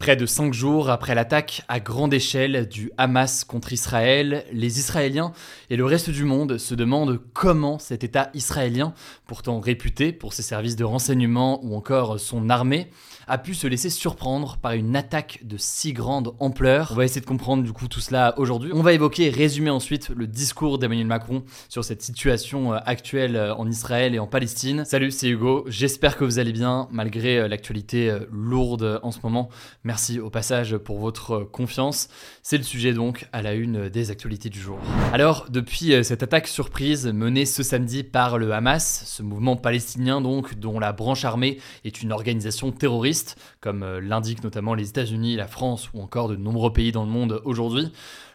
Près de cinq jours après l'attaque à grande échelle du Hamas contre Israël, les Israéliens et le reste du monde se demandent comment cet État israélien, pourtant réputé pour ses services de renseignement ou encore son armée, a pu se laisser surprendre par une attaque de si grande ampleur. On va essayer de comprendre du coup tout cela aujourd'hui. On va évoquer et résumer ensuite le discours d'Emmanuel Macron sur cette situation euh, actuelle euh, en Israël et en Palestine. Salut, c'est Hugo. J'espère que vous allez bien malgré euh, l'actualité lourde en ce moment. Merci au passage pour votre confiance. C'est le sujet donc à la une des actualités du jour. Alors, depuis cette attaque surprise menée ce samedi par le Hamas, ce mouvement palestinien donc dont la branche armée est une organisation terroriste, comme euh, l'indiquent notamment les États-Unis, la France ou encore de nombreux pays dans le monde aujourd'hui,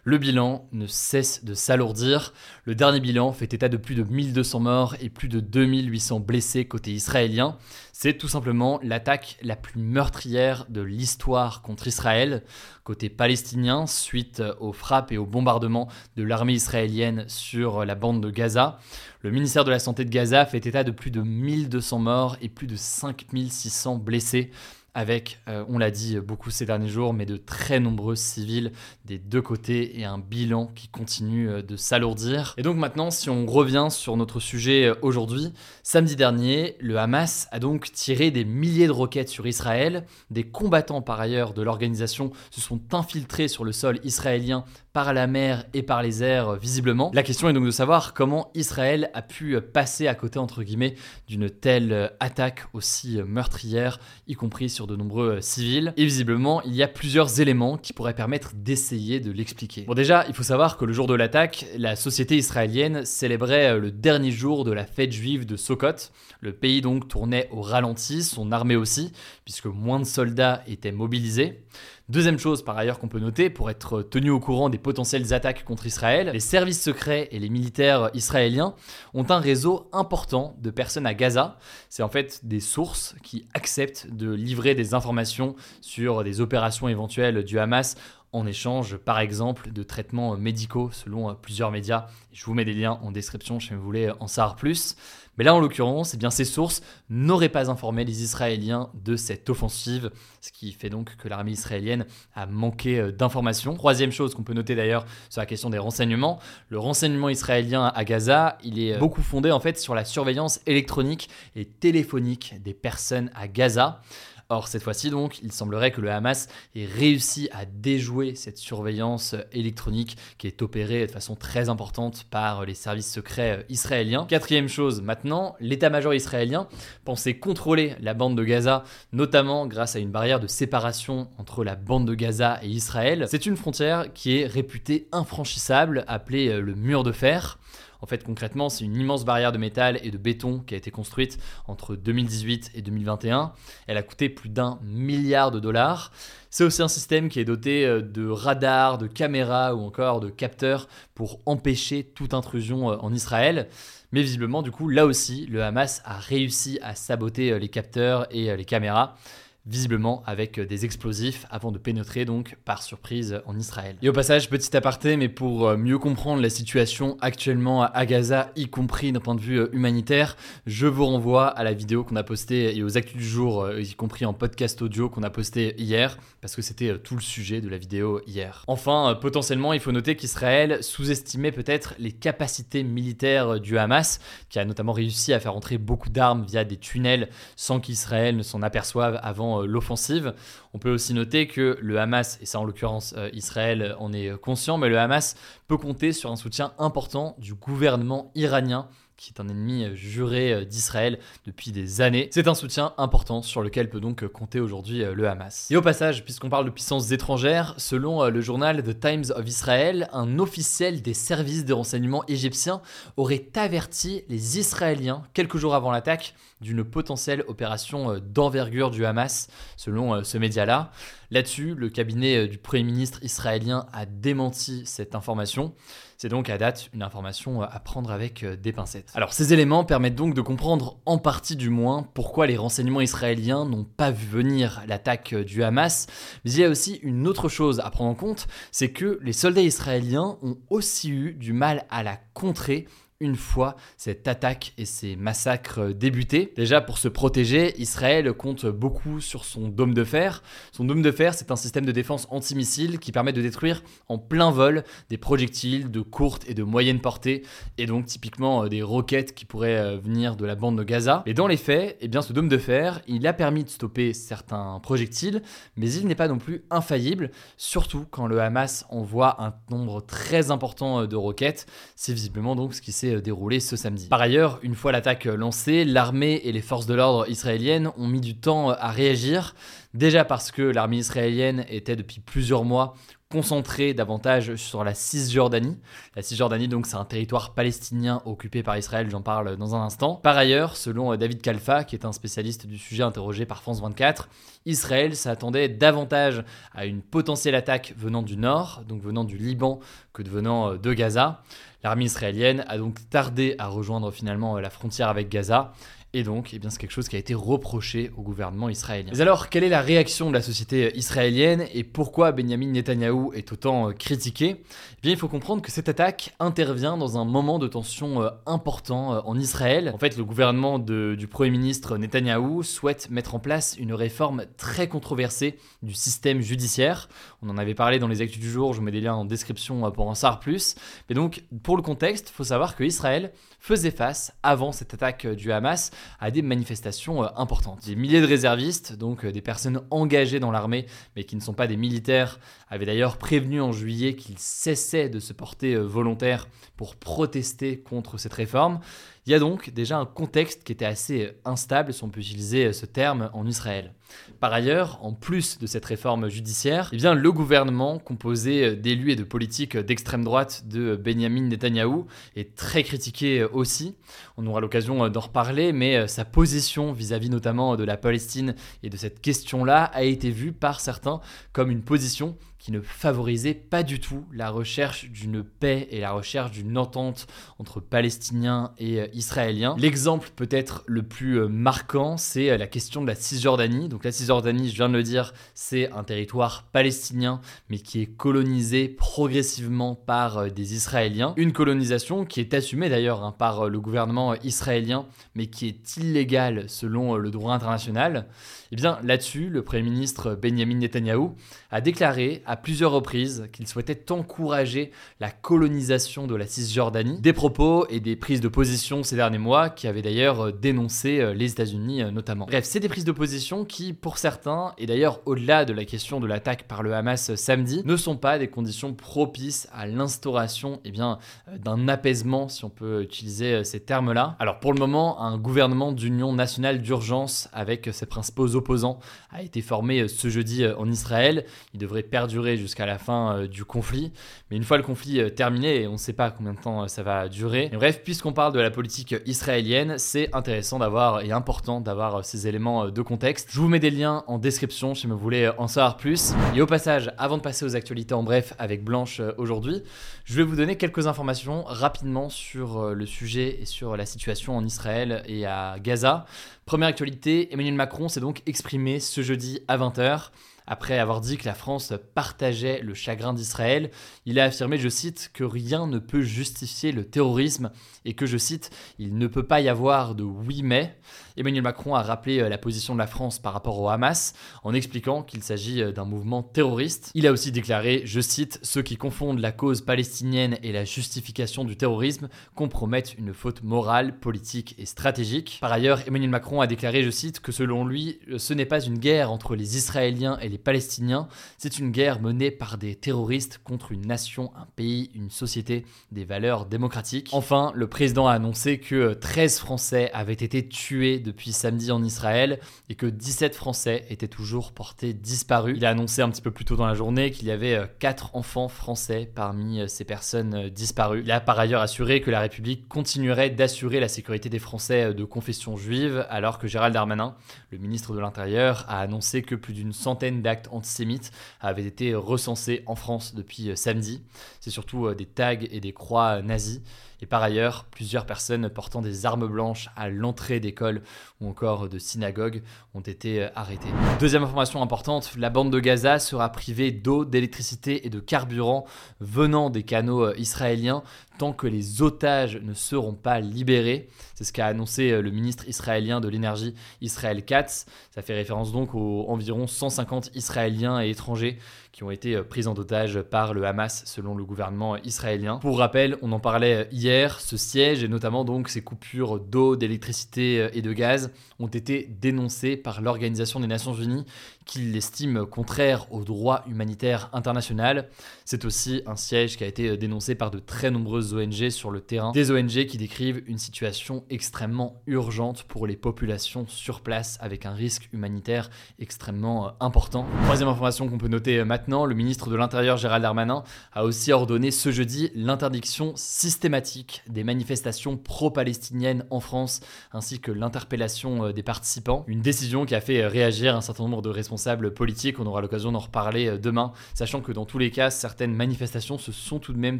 le bilan ne cesse de s'alourdir. Le dernier bilan fait état de plus de 1200 morts et plus de 2800 blessés côté israélien. C'est tout simplement l'attaque la plus meurtrière de l'histoire contre Israël. Côté palestinien, suite aux frappes et aux bombardements de l'armée israélienne sur la bande de Gaza, le ministère de la Santé de Gaza fait état de plus de 1200 morts et plus de 5600 blessés avec, euh, on l'a dit beaucoup ces derniers jours, mais de très nombreux civils des deux côtés et un bilan qui continue euh, de s'alourdir. Et donc maintenant, si on revient sur notre sujet euh, aujourd'hui, samedi dernier, le Hamas a donc tiré des milliers de roquettes sur Israël. Des combattants par ailleurs de l'organisation se sont infiltrés sur le sol israélien par la mer et par les airs visiblement. La question est donc de savoir comment Israël a pu passer à côté entre guillemets d'une telle attaque aussi meurtrière, y compris sur de nombreux civils. Et visiblement, il y a plusieurs éléments qui pourraient permettre d'essayer de l'expliquer. Bon déjà, il faut savoir que le jour de l'attaque, la société israélienne célébrait le dernier jour de la fête juive de Sukkot. Le pays donc tournait au ralenti, son armée aussi, puisque moins de soldats étaient mobilisés. Deuxième chose par ailleurs qu'on peut noter, pour être tenu au courant des potentielles attaques contre Israël, les services secrets et les militaires israéliens ont un réseau important de personnes à Gaza. C'est en fait des sources qui acceptent de livrer des informations sur des opérations éventuelles du Hamas en échange, par exemple, de traitements médicaux selon plusieurs médias. Je vous mets des liens en description si vous voulez en savoir plus. Mais là, en l'occurrence, eh bien, ces sources n'auraient pas informé les Israéliens de cette offensive, ce qui fait donc que l'armée israélienne a manqué euh, d'informations. Troisième chose qu'on peut noter d'ailleurs sur la question des renseignements, le renseignement israélien à Gaza, il est euh, beaucoup fondé en fait sur la surveillance électronique et téléphonique des personnes à Gaza. Or, cette fois-ci, donc, il semblerait que le Hamas ait réussi à déjouer cette surveillance électronique qui est opérée de façon très importante par les services secrets euh, israéliens. Quatrième chose, maintenant, l'état-major israélien pensait contrôler la bande de Gaza, notamment grâce à une barrière de séparation entre la bande de Gaza et Israël. C'est une frontière qui est réputée infranchissable, appelée euh, le mur de fer. En fait, concrètement, c'est une immense barrière de métal et de béton qui a été construite entre 2018 et 2021. Elle a coûté plus d'un milliard de dollars. C'est aussi un système qui est doté euh, de radars, de caméras ou encore de capteurs pour empêcher toute intrusion euh, en Israël. Mais visiblement, du coup, là aussi, le Hamas a réussi à saboter euh, les capteurs et les caméras visiblement avec euh, des explosifs avant de pénétrer donc par surprise en Israël. Et au passage, petit aparté, mais pour euh, mieux comprendre la situation actuellement à Gaza, y compris d'un point de vue euh, humanitaire, je vous renvoie à la vidéo qu'on a postée et aux actus du jour, y compris en podcast audio qu'on a posté hier, parce que c'était tout le sujet de la vidéo hier. Enfin, potentiellement, il faut noter qu'Israël sous-estimait peut-être les capacités militaires du Hamas, qui a notamment réussi à faire entrer beaucoup d'armes via des tunnels sans qu'Israël ne s'en aperçoive avant pendant l'offensive. On peut aussi noter que le Hamas, et ça en l'occurrence Israël en est conscient, mais le Hamas peut compter sur un soutien important du gouvernement iranien qui est un ennemi euh, juré euh, d'Israël depuis des années. C'est un soutien important sur lequel peut donc euh, compter aujourd'hui le Hamas. Et au passage, puisqu'on parle de puissances étrangères, selon le journal The Times of Israel, un officiel des services de renseignement égyptiens aurait averti les Israéliens quelques jours avant l'attaque d'une potentielle opération d'envergure du Hamas, selon ce média-là. Là-dessus, le cabinet du Premier ministre israélien a démenti cette information. C'est donc à date une information à prendre avec euh, des pincettes. Alors ces éléments permettent donc de comprendre en partie du moins pourquoi les renseignements israéliens n'ont pas vu venir l'attaque euh, du Hamas, mais il y a aussi une autre chose à prendre en compte, c'est que les soldats israéliens ont aussi eu du mal à la contrer une fois cette attaque et ces massacres débutés. Déjà, pour se protéger, Israël compte beaucoup sur son dôme de fer. Son dôme de fer, c'est un système de défense antimissile qui permet de détruire en plein vol des projectiles de courte et de moyenne portée, et donc typiquement euh, des roquettes qui pourraient euh, venir de la bande de Gaza. Et dans les faits, eh bien, ce dôme de fer, il a permis de stopper certains projectiles, mais il n'est pas non plus infaillible, surtout quand le Hamas envoie un nombre très important euh, de roquettes. C'est visiblement donc ce qui s'est euh, déroulé ce samedi. Par ailleurs, une fois l'attaque lancée, l'armée et les forces de l'ordre israéliennes ont mis du temps à réagir. Déjà parce que l'armée israélienne était depuis plusieurs mois concentrée davantage sur la Cisjordanie. La Cisjordanie, donc, c'est un territoire palestinien occupé par Israël, j'en parle dans un instant. Par ailleurs, selon euh, David Kalfa, qui est un spécialiste du sujet interrogé par France 24, Israël s'attendait davantage à une potentielle attaque venant du nord, donc venant du Liban, que de venant euh, de Gaza. L'armée israélienne a donc tardé à rejoindre finalement euh, la frontière avec Gaza. Et donc, eh c'est quelque chose qui a été reproché au gouvernement israélien. Mais alors, quelle est la réaction de la société euh, israélienne et pourquoi Benjamin Netanyahou est autant euh, critiqué? Eh bien, il faut comprendre que cette attaque intervient dans un moment de tension important en Israël. En fait, le gouvernement du Premier ministre Netanyahou souhaite mettre en place une réforme très controversée du système judiciaire. On en avait parlé dans les actus du jour, je vous mets des liens en description pour en savoir plus. Mais donc, pour le contexte, il faut savoir que Israël faisait face, avant cette attaque du Hamas, à des manifestations euh, importantes. Des milliers de réservistes, donc euh, des personnes engagées dans l'armée, mais qui ne sont pas des militaires, avaient d'ailleurs prévenu en juillet qu'ils cessaient de se porter euh, volontaires pour protester contre cette réforme. Il y a donc déjà un contexte qui était assez instable, si on peut utiliser ce terme, en Israël. Par ailleurs, en plus de cette réforme judiciaire, eh le gouvernement, composé d'élus et de politiques d'extrême droite de Benjamin Netanyahou, est très critiqué aussi. On aura l'occasion d'en reparler, mais sa position vis-à-vis notamment de la Palestine et de cette question-là a été vue par certains comme une position qui ne favorisait pas du tout la recherche d'une paix et la recherche d'une entente entre Palestiniens et euh, Israéliens. L'exemple peut-être le plus euh, marquant, c'est euh, la question de la Cisjordanie. Donc la Cisjordanie, je viens de le dire, c'est un territoire palestinien, mais qui est colonisé progressivement par des Israéliens. Une colonisation qui est assumée d'ailleurs hein, par le gouvernement israélien, mais qui est illégale selon le droit international. Et eh bien là-dessus, le Premier ministre Benjamin Netanyahou a déclaré plusieurs reprises qu'il souhaitait encourager la colonisation de la Cisjordanie. Des propos et des prises de position ces derniers mois qui avaient d'ailleurs dénoncé euh, les États-Unis euh, notamment. Bref, c'est des prises de position qui, pour certains, et d'ailleurs au-delà de la question de l'attaque par le Hamas samedi, ne sont pas des conditions propices à l'instauration eh euh, d'un apaisement, si on peut utiliser ces termes-là. Alors pour le moment, un gouvernement d'union nationale d'urgence avec ses principaux opposants a été formé ce jeudi en Israël. Il devrait perdurer jusqu'à la fin euh, du conflit. Mais une fois le conflit euh, terminé, et on ne sait pas combien de temps euh, ça va durer. bref, puisqu'on parle de la politique israélienne, c'est intéressant d'avoir et important d'avoir ces éléments de contexte. Je vous mets des liens en description si vous voulez en savoir plus. Et au passage, avant de passer aux actualités en bref avec Blanche aujourd'hui, je vais vous donner quelques informations rapidement sur le sujet et sur la situation en Israël et à Gaza. Première actualité, Emmanuel Macron s'est donc exprimé ce jeudi à 20h Après avoir dit que la France partageait le chagrin d'Israël, il a affirmé, je cite, que rien ne peut justifier le terrorisme et que, je cite, il ne peut pas y avoir de oui mais. Emmanuel Macron a rappelé euh, la position de la France par rapport au Hamas en expliquant qu'il s'agit euh, d'un mouvement terroriste. Il a aussi déclaré, je cite, ceux qui confondent la cause palestinienne et la justification du terrorisme compromettent une faute morale, politique et stratégique. Par ailleurs, Emmanuel Macron a déclaré, je cite, que selon lui, euh, ce n'est pas une guerre entre les Israéliens et les Palestiniens, c'est une guerre menée par des terroristes contre une nation, un pays, une société, des valeurs démocratiques. Enfin, le président a annoncé que 13 Français avaient été tués depuis samedi en Israël et que 17 Français étaient toujours portés disparus. Il a annoncé un petit peu plus tôt dans la journée qu'il y avait 4 euh, enfants français parmi euh, ces personnes euh, disparues. Il a par ailleurs assuré que la République continuerait d'assurer la sécurité des Français de confession juive alors que Gérald Darmanin, le ministre de l'Intérieur, a annoncé que plus d'une centaine d'actes antisémites avaient été recensés en France depuis samedi. C'est surtout des tags et des croix nazis. Et par ailleurs, plusieurs personnes portant des armes blanches à l'entrée d'écoles ou encore de synagogues ont été euh, arrêtées. Deuxième information importante, la bande de Gaza sera privée d'eau, d'électricité et de carburant venant des canaux euh, israéliens tant que les otages ne seront pas libérés. C'est ce qu'a annoncé euh, le ministre israélien de l'énergie Israël Katz. Ça fait référence donc aux environ 150 Israéliens et étrangers qui ont été pris en otage par le Hamas selon le gouvernement israélien. Pour rappel, on en parlait hier, ce siège et notamment donc ces coupures d'eau, d'électricité et de gaz ont été dénoncées par l'Organisation des Nations Unies qui l'estime contraire au droit humanitaire international. C'est aussi un siège qui a été dénoncé par de très nombreuses ONG sur le terrain, des ONG qui décrivent une situation extrêmement urgente pour les populations sur place avec un risque humanitaire extrêmement euh, important. Troisième information qu'on peut noter euh, maintenant, le ministre de l'Intérieur Gérald Darmanin a aussi ordonné ce jeudi l'interdiction systématique des manifestations pro-palestiniennes en France ainsi que l'interpellation euh, des participants. Une décision qui a fait réagir un certain nombre de responsables responsables politiques. On aura l'occasion d'en reparler euh, demain, sachant que dans tous les cas, certaines manifestations se sont tout de même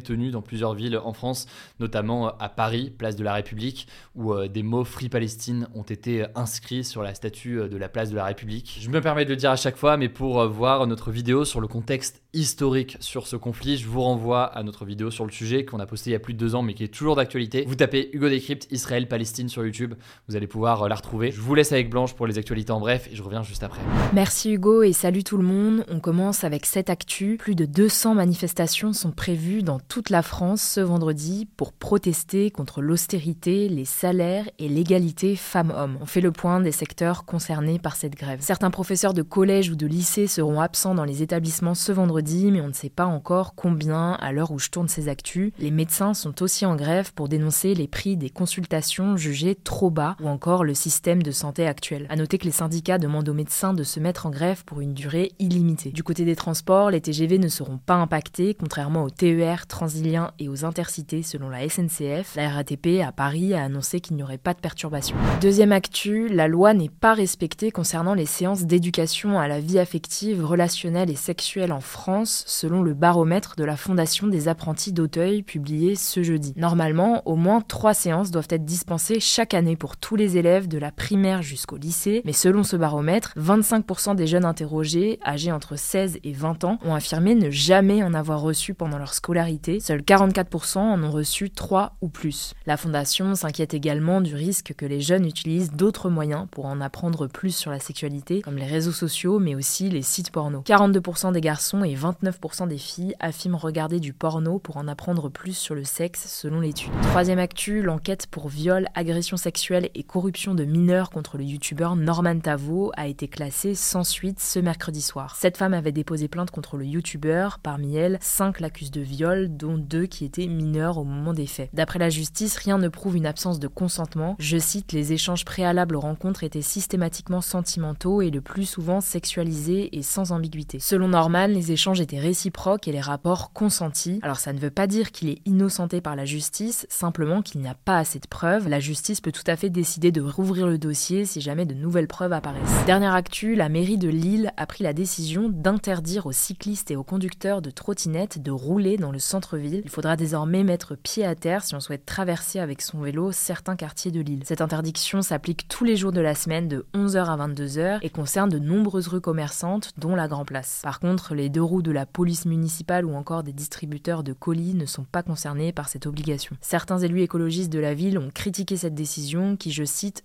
tenues dans plusieurs villes en France, notamment euh, à Paris, place de la République, où euh, des mots Free Palestine ont été inscrits sur la statue de la place de la République. Je me permets de le dire à chaque fois, mais pour voir notre vidéo sur le contexte historique sur ce conflit, je vous renvoie à notre vidéo sur le sujet qu'on a posté il y a plus de deux ans, mais qui est toujours d'actualité. Vous tapez Hugo Décrypte Israël-Palestine sur YouTube, vous allez pouvoir la retrouver. Je vous laisse avec Blanche pour les actualités en bref et je reviens juste après. Merci Hugo et salut tout le monde. On commence avec cette actu. Plus de 200 manifestations sont prévues dans toute la France ce vendredi pour protester contre l'austérité, les salaires et l'égalité femmes-hommes. On fait le point des secteurs concernés par cette grève. Certains professeurs de collège ou de lycée seront absents dans les établissements ce vendredi, mais on ne sait pas encore combien à l'heure où je tourne ces actus. Les médecins sont aussi en grève pour dénoncer les prix des consultations jugés trop bas ou encore le système de santé actuel. À noter que les syndicats demandent aux médecins de se mettre en grève pour une durée illimitée. Du côté des transports, les TGV ne seront pas impactés, contrairement aux TER, Transiliens et aux intercités selon la SNCF. La RATP à Paris a annoncé qu'il n'y aurait pas de perturbation. Deuxième actu, la loi n'est pas respectée concernant les séances d'éducation à la vie affective, relationnelle et sexuelle en France, selon le baromètre de la Fondation des apprentis d'Auteuil publié ce jeudi. Normalement, au moins trois séances doivent être dispensées chaque année pour tous les élèves de la primaire jusqu'au lycée, mais selon ce baromètre, 25% des jeunes interrogés, âgés entre 16 et 20 ans, ont affirmé ne jamais en avoir reçu pendant leur scolarité. Seuls 44% en ont reçu 3 ou plus. La Fondation s'inquiète également du risque que les jeunes utilisent d'autres moyens pour en apprendre plus sur la sexualité, comme les réseaux sociaux, mais aussi les sites porno. 42% des garçons et 29% des filles affirment regarder du porno pour en apprendre plus sur le sexe, selon l'étude. Troisième actu, l'enquête pour viol, agression sexuelle et corruption de mineurs contre le youtubeur Norman Tavo a été classée sans ce mercredi soir. Cette femme avait déposé plainte contre le youtubeur. Parmi elles, 5 l'accusent de viol, dont 2 qui étaient mineurs au moment des faits. D'après la justice, rien ne prouve une absence de consentement. Je cite, les échanges préalables aux rencontres étaient systématiquement sentimentaux et le plus souvent sexualisés et sans ambiguïté. Selon Norman, les échanges étaient réciproques et les rapports consentis. Alors ça ne veut pas dire qu'il est innocenté par la justice, simplement qu'il n'y a pas assez de preuves. La justice peut tout à fait décider de rouvrir le dossier si jamais de nouvelles preuves apparaissent. Dernière actu, la mairie de Lille a pris la décision d'interdire aux cyclistes et aux conducteurs de trottinettes de rouler dans le centre-ville. Il faudra désormais mettre pied à terre si on souhaite traverser avec son vélo certains quartiers de l'île. Cette interdiction s'applique tous les jours de la semaine de 11h à 22h et concerne de nombreuses rues commerçantes, dont la Grand Place. Par contre, les deux roues de la police municipale ou encore des distributeurs de colis ne sont pas concernés par cette obligation. Certains élus écologistes de la ville ont critiqué cette décision qui, je cite,